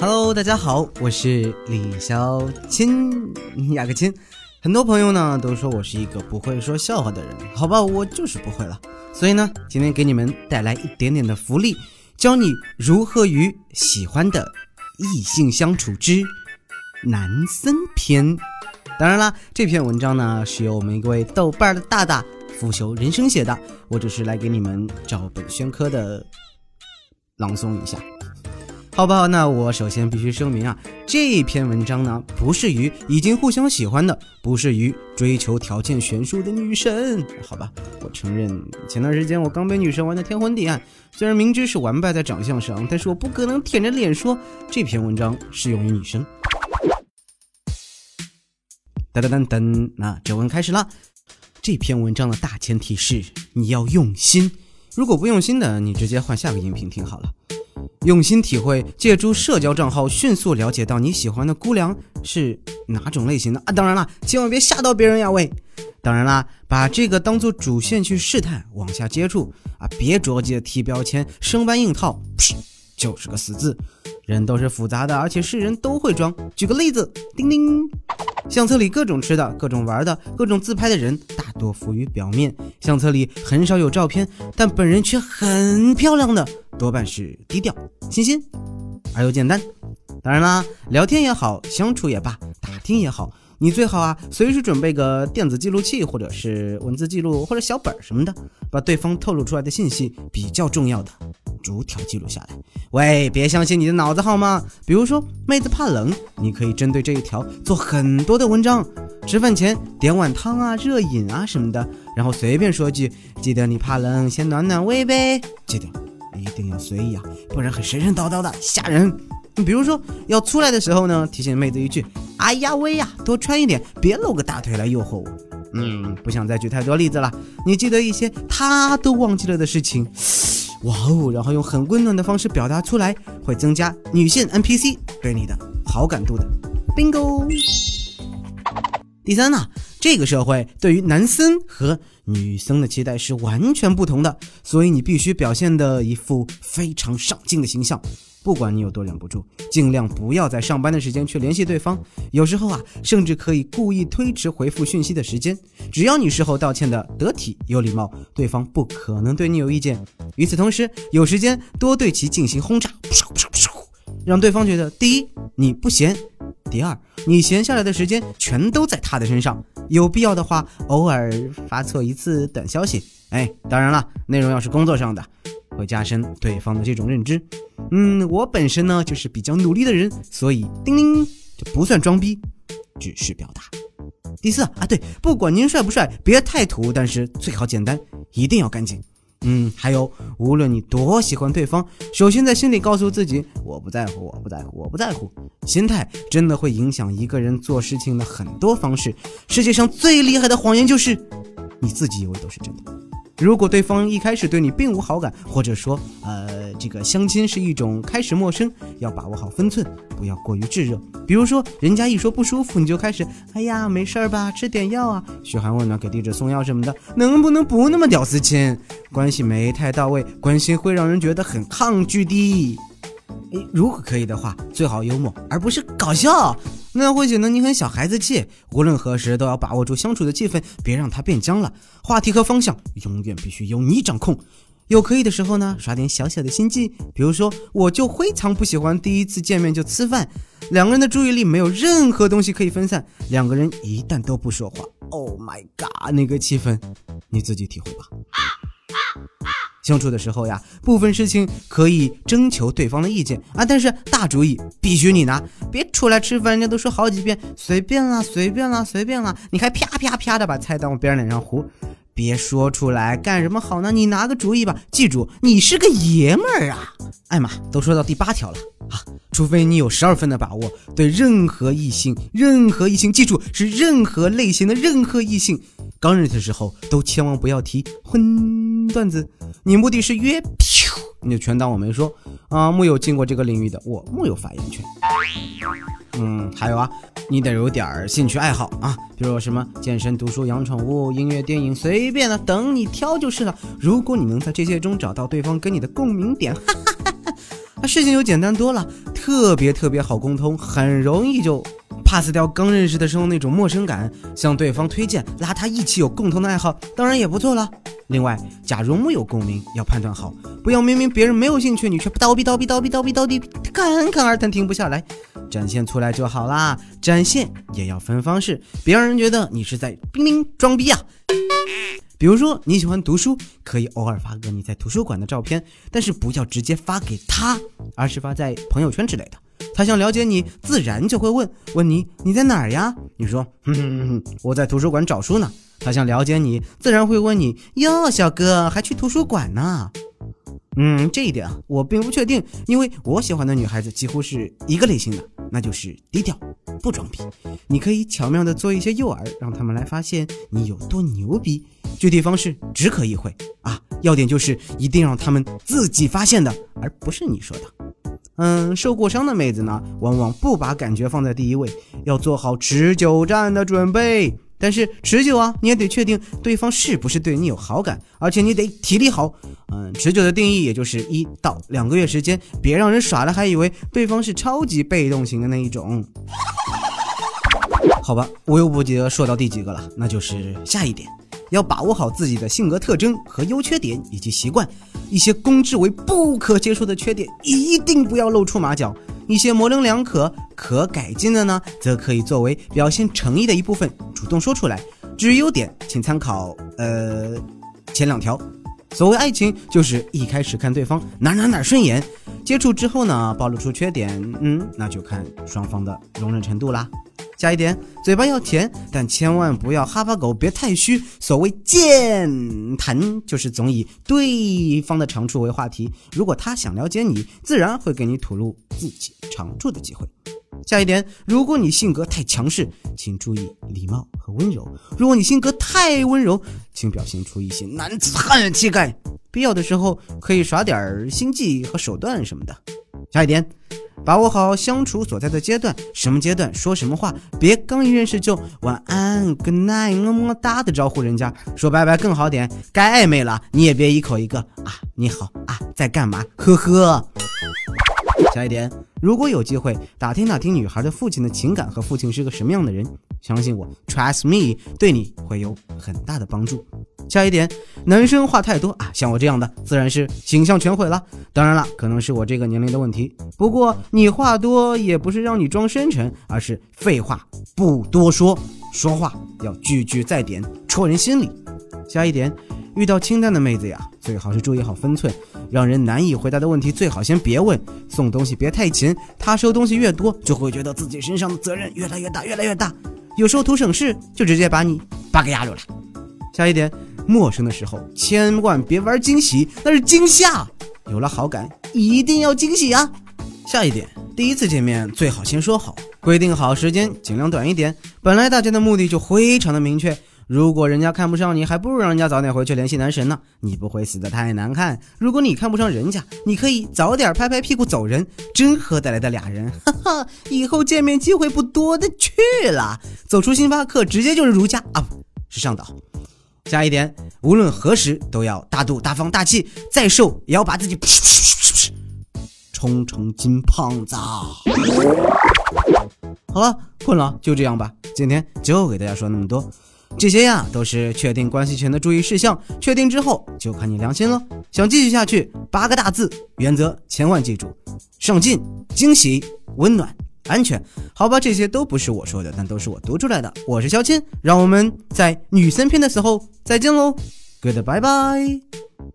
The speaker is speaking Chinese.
Hello，大家好，我是李小青，雅个亲。很多朋友呢都说我是一个不会说笑话的人，好吧，我就是不会了。所以呢，今天给你们带来一点点的福利，教你如何与喜欢的异性相处之男生篇。当然啦，这篇文章呢是由我们一位豆瓣的大大腐朽人生写的，我只是来给你们照本宣科的朗诵一下。好吧？那我首先必须声明啊，这篇文章呢，不是于已经互相喜欢的，不是于追求条件悬殊的女神。好吧，我承认，前段时间我刚被女神玩的天昏地暗，虽然明知是完败在长相上，但是我不可能舔着脸说这篇文章适用于女生。噔噔噔噔，那正文开始了。这篇文章的大前提是你要用心，如果不用心的，你直接换下个音频听好了。用心体会，借助社交账号迅速了解到你喜欢的姑娘是哪种类型的啊！当然了，千万别吓到别人呀喂！当然啦，把这个当做主线去试探，往下接触啊！别着急的贴标签，生搬硬套，就是个死字。人都是复杂的，而且是人都会装。举个例子，叮叮，相册里各种吃的、各种玩的、各种自拍的人，大多浮于表面。相册里很少有照片，但本人却很漂亮的，多半是低调、新鲜而又简单。当然啦，聊天也好，相处也罢，打听也好。你最好啊，随时准备个电子记录器，或者是文字记录，或者小本儿什么的，把对方透露出来的信息比较重要的逐条记录下来。喂，别相信你的脑子好吗？比如说，妹子怕冷，你可以针对这一条做很多的文章。吃饭前点碗汤啊，热饮啊什么的，然后随便说句，记得你怕冷，先暖暖胃呗。记得一定要随意啊，不然很神神叨叨的，吓人。比如说要出来的时候呢，提醒妹子一句：“哎呀喂呀，多穿一点，别露个大腿来诱惑我。”嗯，不想再举太多例子了。你记得一些他都忘记了的事情，哇哦，然后用很温暖的方式表达出来，会增加女性 NPC 对你的好感度的。Bingo。第三呢，这个社会对于男生和女生的期待是完全不同的，所以你必须表现的一副非常上进的形象。不管你有多忍不住，尽量不要在上班的时间去联系对方。有时候啊，甚至可以故意推迟回复讯息的时间。只要你事后道歉的得体有礼貌，对方不可能对你有意见。与此同时，有时间多对其进行轰炸，让对方觉得：第一，你不闲；第二，你闲下来的时间全都在他的身上。有必要的话，偶尔发错一次短消息。哎，当然了，内容要是工作上的。会加深对方的这种认知。嗯，我本身呢就是比较努力的人，所以叮铃就不算装逼，只是表达。第四啊，对，不管您帅不帅，别太土，但是最好简单，一定要干净。嗯，还有，无论你多喜欢对方，首先在心里告诉自己，我不在乎，我不在乎，我不在乎。心态真的会影响一个人做事情的很多方式。世界上最厉害的谎言就是，你自己以为都是真的。如果对方一开始对你并无好感，或者说，呃，这个相亲是一种开始陌生，要把握好分寸，不要过于炙热。比如说，人家一说不舒服，你就开始，哎呀，没事儿吧，吃点药啊，嘘寒问暖，给地址送药什么的，能不能不那么屌丝亲？关系没太到位，关心会让人觉得很抗拒的。诶，如果可以的话，最好幽默，而不是搞笑，那样会显得你很小孩子气。无论何时都要把握住相处的气氛，别让它变僵了。话题和方向永远必须由你掌控。有可以的时候呢，耍点小小的心机，比如说，我就非常不喜欢第一次见面就吃饭，两个人的注意力没有任何东西可以分散，两个人一旦都不说话，Oh my god，那个气氛，你自己体会吧。相处的时候呀，部分事情可以征求对方的意见啊，但是大主意必须你拿，别出来吃饭，人家都说好几遍随便啦，随便啦，随便啦，你还啪啪啪的把菜单往别人脸上糊，别说出来干什么好呢？你拿个主意吧，记住你是个爷们儿啊！艾玛都说到第八条了。啊，除非你有十二分的把握，对任何异性，任何异性，记住是任何类型的任何异性，刚认识的时候都千万不要提婚。段子。你目的是约，你就全当我没说啊！木有进过这个领域的，我木有发言权。嗯，还有啊，你得有点兴趣爱好啊，比如什么健身、读书、养宠物、音乐、电影，随便的，等你挑就是了。如果你能在这些中找到对方跟你的共鸣点，哈哈哈哈那事情就简单多了，特别特别好沟通，很容易就 pass 掉刚认识的时候那种陌生感，向对方推荐拉他一起有共同的爱好，当然也不错了。另外，假如木有共鸣，要判断好，不要明明别人没有兴趣，你却叨逼叨逼叨逼叨逼叨逼，侃侃而谈停不下来，展现出来就好啦。展现也要分方式，别让人觉得你是在冰冰装逼啊。比如说你喜欢读书，可以偶尔发个你在图书馆的照片，但是不要直接发给他，而是发在朋友圈之类的。他想了解你，自然就会问问你你在哪儿呀？你说，哼哼哼，我在图书馆找书呢。他想了解你，自然会问你哟，小哥还去图书馆呢？嗯，这一点啊，我并不确定，因为我喜欢的女孩子几乎是一个类型的，那就是低调，不装逼。你可以巧妙的做一些诱饵，让他们来发现你有多牛逼。具体方式只可意会啊，要点就是一定让他们自己发现的，而不是你说的。嗯，受过伤的妹子呢，往往不把感觉放在第一位，要做好持久战的准备。但是持久啊，你也得确定对方是不是对你有好感，而且你得体力好。嗯，持久的定义也就是一到两个月时间，别让人耍了还以为对方是超级被动型的那一种。好吧，我又不记得说到第几个了，那就是下一点，要把握好自己的性格特征和优缺点以及习惯，一些公知为不可接受的缺点一定不要露出马脚。一些模棱两可、可改进的呢，则可以作为表现诚意的一部分，主动说出来。至于优点，请参考呃前两条。所谓爱情，就是一开始看对方哪哪哪顺眼，接触之后呢，暴露出缺点，嗯，那就看双方的容忍程度啦。下一点，嘴巴要甜，但千万不要哈巴狗，别太虚。所谓健谈，就是总以对方的长处为话题。如果他想了解你，自然会给你吐露自己长处的机会。下一点，如果你性格太强势，请注意礼貌和温柔；如果你性格太温柔，请表现出一些男子汉气概。必要的时候可以耍点心计和手段什么的。下一点。把握好相处所在的阶段，什么阶段说什么话，别刚一认识就晚安、good night、么么哒的招呼人家，说拜拜更好点。该暧昧了，你也别一口一个啊，你好啊，在干嘛？呵呵。下一点，如果有机会打听打听女孩的父亲的情感和父亲是个什么样的人，相信我，trust me，对你会有很大的帮助。下一点，男生话太多啊，像我这样的自然是形象全毁了。当然了，可能是我这个年龄的问题。不过你话多也不是让你装深沉，而是废话不多说，说话要句句在点，戳人心里。下一点，遇到清淡的妹子呀，最好是注意好分寸，让人难以回答的问题最好先别问。送东西别太勤，他收东西越多，就会觉得自己身上的责任越来越大，越来越大。有时候图省事，就直接把你扒给压住了。下一点。陌生的时候千万别玩惊喜，那是惊吓。有了好感，一定要惊喜啊！下一点，第一次见面最好先说好，规定好时间，尽量短一点。本来大家的目的就非常的明确，如果人家看不上你，还不如让人家早点回去联系男神呢，你不会死得太难看。如果你看不上人家，你可以早点拍拍屁股走人，真合得来的俩人，哈哈，以后见面机会不多的去了。走出星巴克，直接就是如家啊，不是上岛。下一点，无论何时都要大度大方大气，再瘦也要把自己冲成金胖子。好了，困了，就这样吧。今天就给大家说那么多，这些呀都是确定关系前的注意事项，确定之后就看你良心了。想继续下去，八个大字原则千万记住：上进、惊喜、温暖。安全，好吧，这些都不是我说的，但都是我读出来的。我是肖谦，让我们在女生篇的时候再见喽，Goodbye bye。